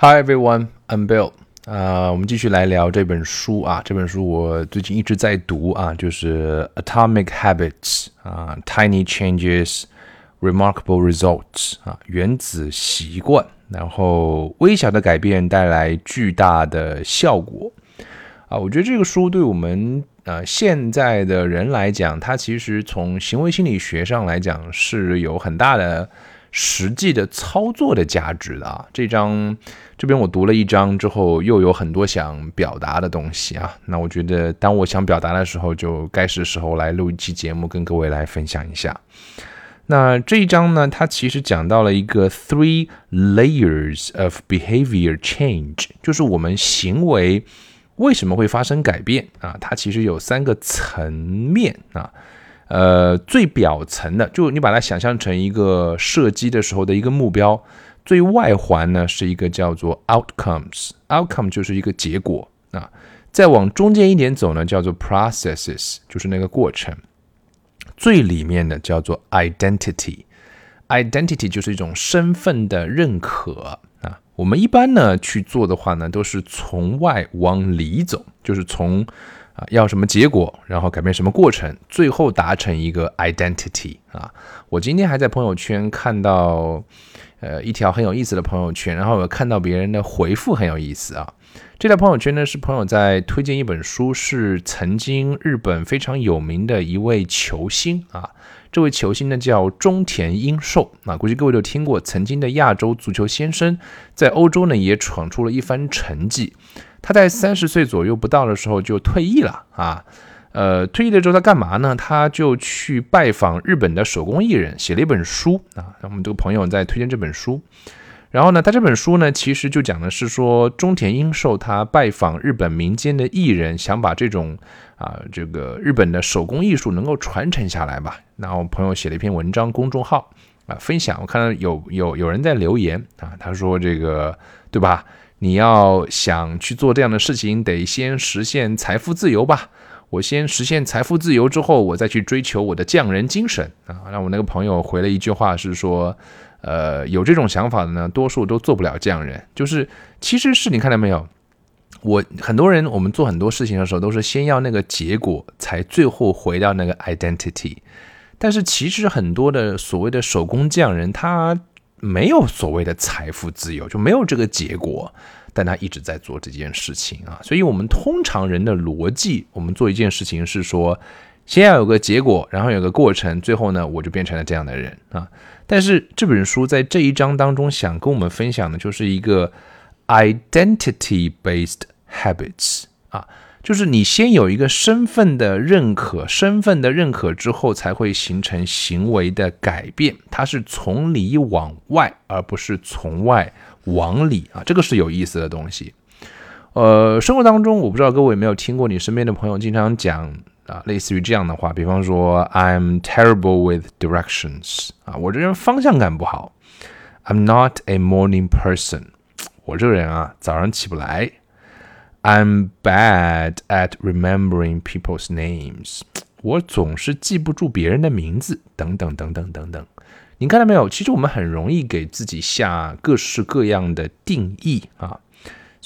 Hi everyone, I'm Bill. 啊，我们继续来聊这本书啊。这本书我最近一直在读啊，就是《Atomic Habits》啊，《Tiny Changes, Remarkable Results》啊，原子习惯，然后微小的改变带来巨大的效果啊。我觉得这个书对我们呃现在的人来讲，它其实从行为心理学上来讲是有很大的。实际的操作的价值的啊，这章这边我读了一章之后，又有很多想表达的东西啊。那我觉得，当我想表达的时候，就该是时候来录一期节目，跟各位来分享一下。那这一章呢，它其实讲到了一个 three layers of behavior change，就是我们行为为什么会发生改变啊？它其实有三个层面啊。呃，最表层的，就你把它想象成一个射击的时候的一个目标，最外环呢是一个叫做 outcomes，outcome 就是一个结果啊。再往中间一点走呢，叫做 processes，就是那个过程。最里面的叫做 identity，identity 就是一种身份的认可啊。我们一般呢去做的话呢，都是从外往里走，就是从。啊，要什么结果，然后改变什么过程，最后达成一个 identity 啊！我今天还在朋友圈看到，呃，一条很有意思的朋友圈，然后我看到别人的回复很有意思啊。这条朋友圈呢是朋友在推荐一本书，是曾经日本非常有名的一位球星啊。这位球星呢叫中田英寿啊，估计各位都听过，曾经的亚洲足球先生，在欧洲呢也闯出了一番成绩。他在三十岁左右不到的时候就退役了啊，呃，退役了之后他干嘛呢？他就去拜访日本的手工艺人，写了一本书啊。我们这个朋友在推荐这本书，然后呢，他这本书呢，其实就讲的是说中田英寿他拜访日本民间的艺人，想把这种啊这个日本的手工艺术能够传承下来吧。然后朋友写了一篇文章，公众号啊分享，我看到有有有人在留言啊，他说这个对吧？你要想去做这样的事情，得先实现财富自由吧。我先实现财富自由之后，我再去追求我的匠人精神啊。让我那个朋友回了一句话是说，呃，有这种想法的呢，多数都做不了匠人。就是其实是你看到没有，我很多人我们做很多事情的时候，都是先要那个结果，才最后回到那个 identity。但是其实很多的所谓的手工匠人，他。没有所谓的财富自由，就没有这个结果，但他一直在做这件事情啊。所以，我们通常人的逻辑，我们做一件事情是说，先要有个结果，然后有个过程，最后呢，我就变成了这样的人啊。但是这本书在这一章当中想跟我们分享的，就是一个 identity-based habits 啊。就是你先有一个身份的认可，身份的认可之后，才会形成行为的改变。它是从里往外，而不是从外往里啊，这个是有意思的东西。呃，生活当中，我不知道各位有没有听过，你身边的朋友经常讲啊，类似于这样的话，比方说，I'm terrible with directions 啊，我这人方向感不好。I'm not a morning person，我这人啊，早上起不来。I'm bad at remembering people's names。我总是记不住别人的名字，等等等等等等。你看到没有？其实我们很容易给自己下各式各样的定义啊。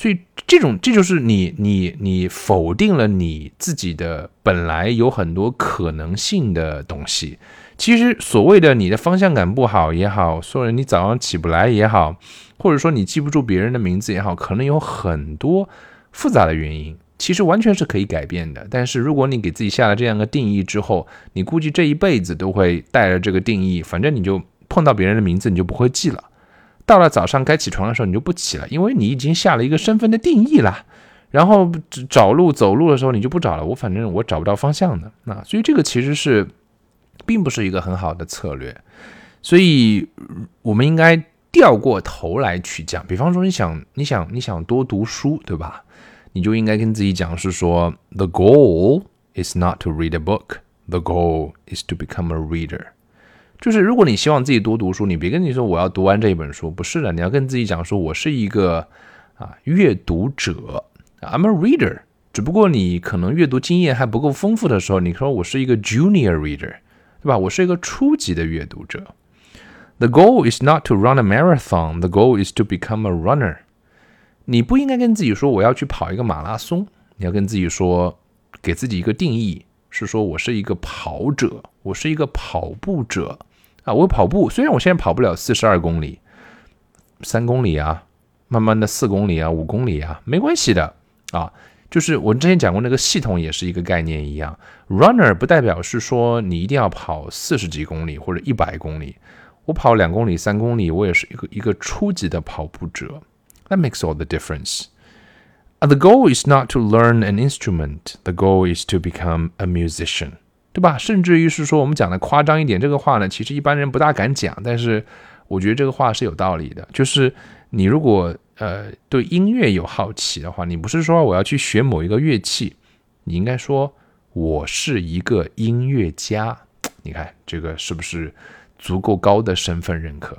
所以这种这就是你你你否定了你自己的本来有很多可能性的东西。其实所谓的你的方向感不好也好，说你早上起不来也好，或者说你记不住别人的名字也好，可能有很多。复杂的原因其实完全是可以改变的，但是如果你给自己下了这样的定义之后，你估计这一辈子都会带着这个定义，反正你就碰到别人的名字你就不会记了，到了早上该起床的时候你就不起了，因为你已经下了一个身份的定义了。然后找路走路的时候你就不找了，我反正我找不到方向的，那所以这个其实是并不是一个很好的策略，所以我们应该掉过头来去讲，比方说你想你想你想多读书，对吧？你就应该跟自己讲是说，the goal is not to read a book，the goal is to become a reader。就是如果你希望自己多读书，你别跟你说我要读完这一本书，不是的，你要跟自己讲说，我是一个啊阅读者，I'm a reader。只不过你可能阅读经验还不够丰富的时候，你说我是一个 junior reader，对吧？我是一个初级的阅读者。The goal is not to run a marathon，the goal is to become a runner。你不应该跟自己说我要去跑一个马拉松，你要跟自己说，给自己一个定义，是说我是一个跑者，我是一个跑步者啊。我跑步，虽然我现在跑不了四十二公里、三公里啊，慢慢的四公里啊、五公里啊，没关系的啊。就是我之前讲过那个系统也是一个概念一样，runner 不代表是说你一定要跑四十几公里或者一百公里，我跑两公里、三公里，我也是一个一个初级的跑步者。That makes all the difference. The goal is not to learn an instrument. The goal is to become a musician，对吧？甚至于是说我们讲的夸张一点，这个话呢，其实一般人不大敢讲，但是我觉得这个话是有道理的。就是你如果呃，对音乐有好奇的话，你不是说我要去学某一个乐器，你应该说我是一个音乐家。你看这个是不是足够高的身份认可？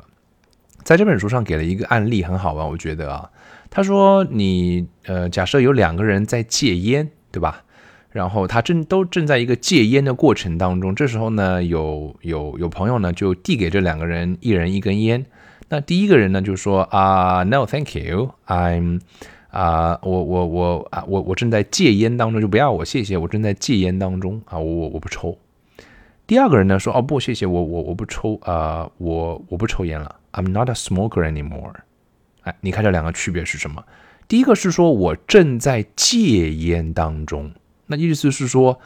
在这本书上给了一个案例，很好玩，我觉得啊，他说你呃，假设有两个人在戒烟，对吧？然后他正都正在一个戒烟的过程当中，这时候呢，有有有朋友呢就递给这两个人一人一根烟。那第一个人呢，就说啊，No，Thank you，I'm 啊，我我我啊，我我正在戒烟当中，就不要我，谢谢，我正在戒烟当中啊，我我我不抽。第二个人呢说，哦不，谢谢，我我我不抽啊，我我不抽烟了，I'm not a smoker anymore。哎，你看这两个区别是什么？第一个是说我正在戒烟当中，那意思是说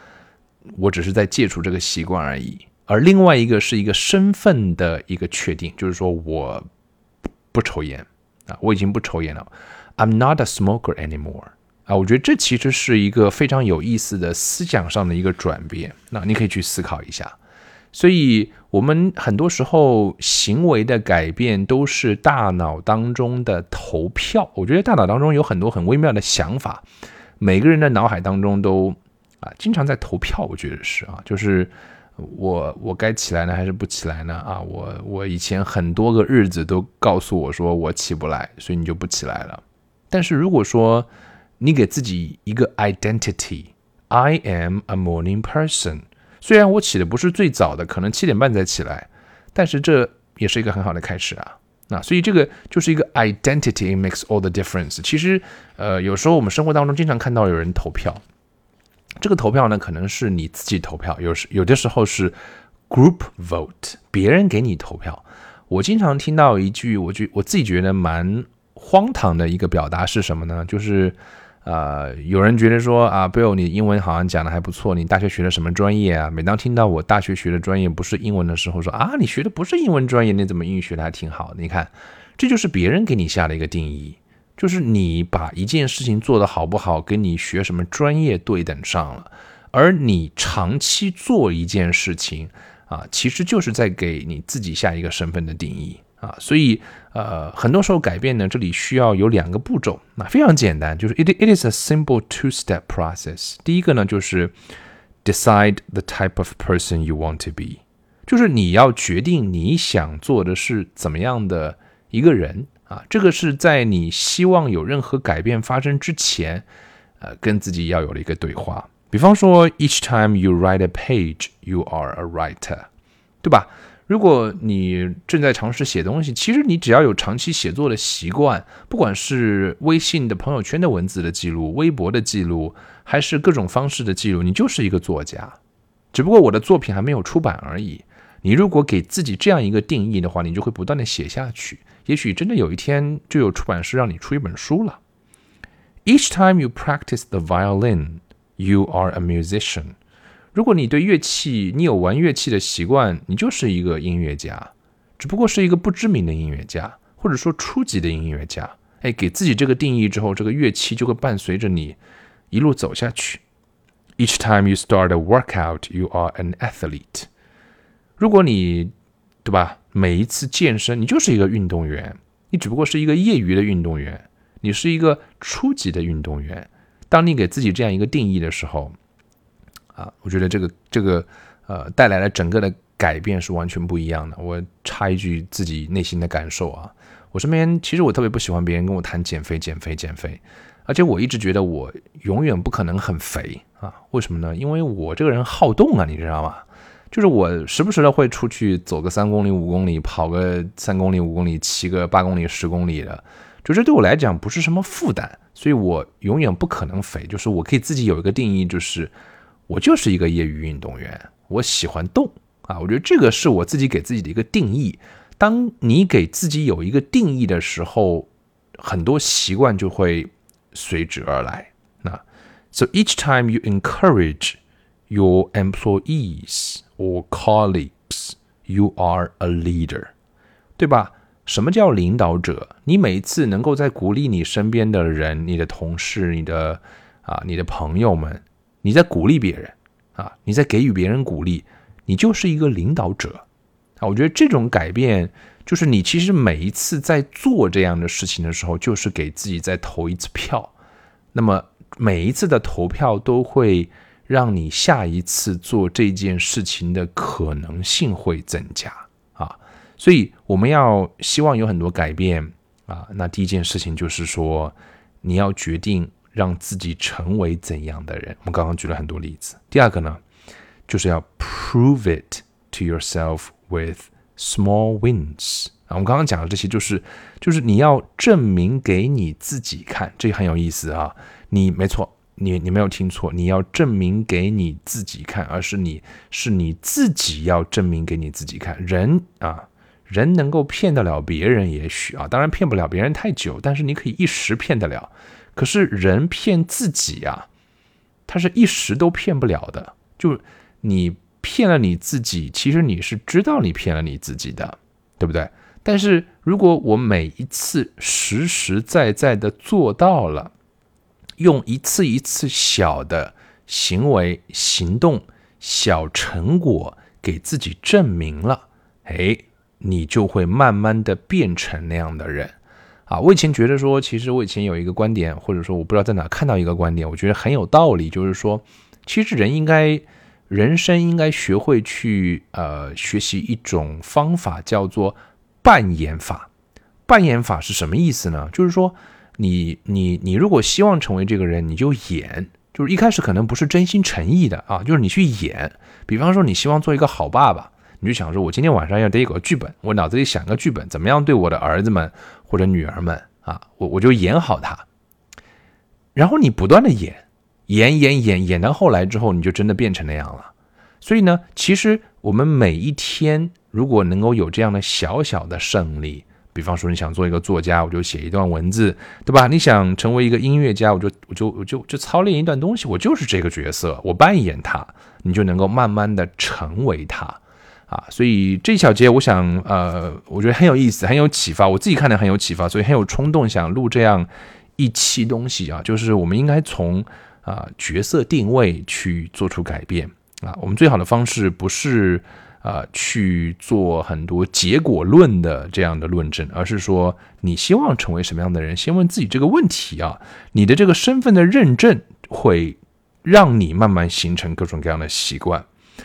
我只是在戒除这个习惯而已，而另外一个是一个身份的一个确定，就是说我。不抽烟啊，我已经不抽烟了。I'm not a smoker anymore 啊，我觉得这其实是一个非常有意思的思想上的一个转变。那你可以去思考一下。所以，我们很多时候行为的改变都是大脑当中的投票。我觉得大脑当中有很多很微妙的想法，每个人的脑海当中都啊经常在投票。我觉得是啊，就是。我我该起来呢还是不起来呢？啊，我我以前很多个日子都告诉我说我起不来，所以你就不起来了。但是如果说你给自己一个 identity，I am a morning person，虽然我起的不是最早的，可能七点半才起来，但是这也是一个很好的开始啊。那所以这个就是一个 identity makes all the difference。其实呃，有时候我们生活当中经常看到有人投票。这个投票呢，可能是你自己投票，有时有的时候是 group vote，别人给你投票。我经常听到一句，我觉我自己觉得蛮荒唐的一个表达是什么呢？就是呃，有人觉得说啊，Bill，你英文好像讲的还不错，你大学学的什么专业啊？每当听到我大学学的专业不是英文的时候，说啊，你学的不是英文专业，你怎么英语学的还挺好？你看，这就是别人给你下的一个定义。就是你把一件事情做得好不好，跟你学什么专业对等上了，而你长期做一件事情啊，其实就是在给你自己下一个身份的定义啊。所以呃，很多时候改变呢，这里需要有两个步骤，那非常简单，就是 it it is a simple two-step process。第一个呢，就是 decide the type of person you want to be，就是你要决定你想做的是怎么样的一个人。啊，这个是在你希望有任何改变发生之前，呃，跟自己要有了一个对话。比方说，each time you write a page, you are a writer，对吧？如果你正在尝试写东西，其实你只要有长期写作的习惯，不管是微信的朋友圈的文字的记录、微博的记录，还是各种方式的记录，你就是一个作家。只不过我的作品还没有出版而已。你如果给自己这样一个定义的话，你就会不断的写下去。也许真的有一天就有出版社让你出一本书了。Each time you practice the violin, you are a musician。如果你对乐器，你有玩乐器的习惯，你就是一个音乐家，只不过是一个不知名的音乐家，或者说初级的音乐家。哎，给自己这个定义之后，这个乐器就会伴随着你一路走下去。Each time you start a workout, you are an athlete。如果你，对吧？每一次健身，你就是一个运动员，你只不过是一个业余的运动员，你是一个初级的运动员。当你给自己这样一个定义的时候，啊，我觉得这个这个呃带来了整个的改变是完全不一样的。我插一句自己内心的感受啊，我身边其实我特别不喜欢别人跟我谈减肥、减肥、减肥，而且我一直觉得我永远不可能很肥啊，为什么呢？因为我这个人好动啊，你知道吗？就是我时不时的会出去走个三公里、五公里，跑个三公里、五公里，骑个八公里、十公里的，就这对我来讲不是什么负担，所以我永远不可能肥。就是我可以自己有一个定义，就是我就是一个业余运动员，我喜欢动啊。我觉得这个是我自己给自己的一个定义。当你给自己有一个定义的时候，很多习惯就会随之而来。那 so each time you encourage your employees or colleagues, you are a leader，对吧？什么叫领导者？你每一次能够在鼓励你身边的人、你的同事、你的啊、你的朋友们，你在鼓励别人啊，你在给予别人鼓励，你就是一个领导者。啊，我觉得这种改变，就是你其实每一次在做这样的事情的时候，就是给自己再投一次票。那么每一次的投票都会让你下一次做这件事情的可能性会增加啊。所以我们要希望有很多改变啊。那第一件事情就是说，你要决定让自己成为怎样的人。我们刚刚举了很多例子。第二个呢，就是要 prove it to yourself。With small wins 啊，我们刚刚讲的这些，就是就是你要证明给你自己看，这很有意思啊。你没错，你你没有听错，你要证明给你自己看，而是你是你自己要证明给你自己看。人啊，人能够骗得了别人，也许啊，当然骗不了别人太久，但是你可以一时骗得了。可是人骗自己啊，他是一时都骗不了的。就你。骗了你自己，其实你是知道你骗了你自己的，对不对？但是如果我每一次实实在在的做到了，用一次一次小的行为、行动、小成果给自己证明了，哎，你就会慢慢的变成那样的人啊！我以前觉得说，其实我以前有一个观点，或者说我不知道在哪看到一个观点，我觉得很有道理，就是说，其实人应该。人生应该学会去呃学习一种方法，叫做扮演法。扮演法是什么意思呢？就是说，你你你如果希望成为这个人，你就演，就是一开始可能不是真心诚意的啊，就是你去演。比方说，你希望做一个好爸爸，你就想说，我今天晚上要得一个剧本，我脑子里想个剧本，怎么样对我的儿子们或者女儿们啊，我我就演好他，然后你不断的演。演演演演到后来之后，你就真的变成那样了。所以呢，其实我们每一天如果能够有这样的小小的胜利，比方说你想做一个作家，我就写一段文字，对吧？你想成为一个音乐家，我就我就我就就操练一段东西，我就是这个角色，我扮演他，你就能够慢慢的成为他啊。所以这一小节，我想呃，我觉得很有意思，很有启发，我自己看的很有启发，所以很有冲动想录这样一期东西啊，就是我们应该从。啊，角色定位去做出改变啊！我们最好的方式不是啊去做很多结果论的这样的论证，而是说你希望成为什么样的人，先问自己这个问题啊！你的这个身份的认证会让你慢慢形成各种各样的习惯，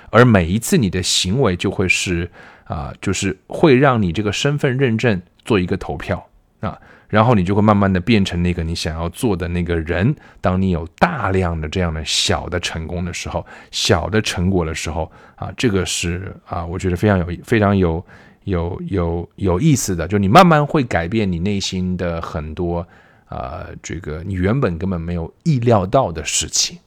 而每一次你的行为就会是啊，就是会让你这个身份认证做一个投票啊。然后你就会慢慢的变成那个你想要做的那个人。当你有大量的这样的小的成功的时候，小的成果的时候，啊，这个是啊，我觉得非常有非常有有有有意思的。就你慢慢会改变你内心的很多，呃，这个你原本根本没有意料到的事情。